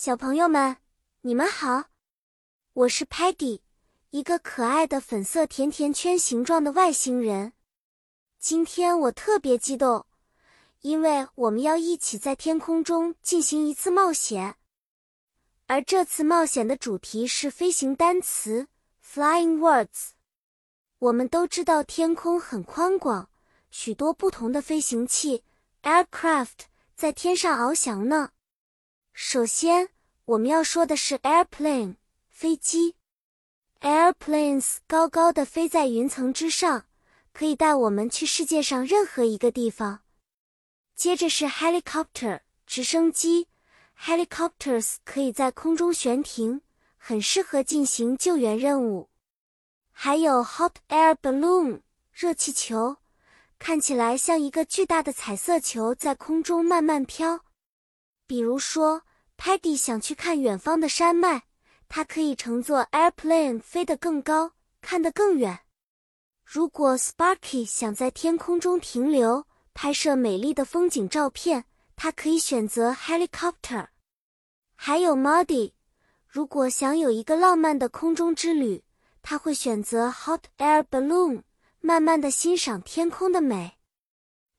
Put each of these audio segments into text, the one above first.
小朋友们，你们好，我是 Patty，一个可爱的粉色甜甜圈形状的外星人。今天我特别激动，因为我们要一起在天空中进行一次冒险。而这次冒险的主题是飞行单词 （Flying Words）。我们都知道天空很宽广，许多不同的飞行器 在天上翱翔呢。首先，我们要说的是 airplane 飞机。Airplanes 高高的飞在云层之上，可以带我们去世界上任何一个地方。接着是 helicopter 直升机，helicopters 可以在空中悬停，很适合进行救援任务。还有 hot air balloon 热气球，看起来像一个巨大的彩色球在空中慢慢飘。比如说。Paddy 想去看远方的山脉，它可以乘坐 airplane 飞得更高，看得更远。如果 Sparky 想在天空中停留，拍摄美丽的风景照片，他可以选择 helicopter。还有 Muddy，如果想有一个浪漫的空中之旅，他会选择 hot air balloon，慢慢的欣赏天空的美。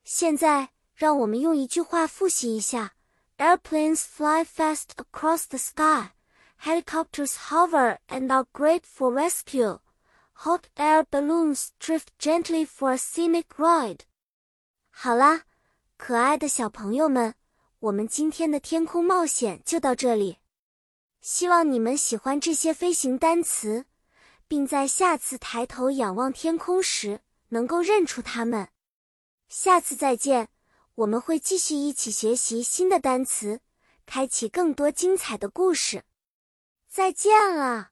现在，让我们用一句话复习一下。Airplanes fly fast across the sky. Helicopters hover and are great for rescue. Hot air balloons drift gently for a scenic ride. 好啦，可爱的小朋友们，我们今天的天空冒险就到这里。希望你们喜欢这些飞行单词，并在下次抬头仰望天空时能够认出它们。下次再见。我们会继续一起学习新的单词，开启更多精彩的故事。再见了。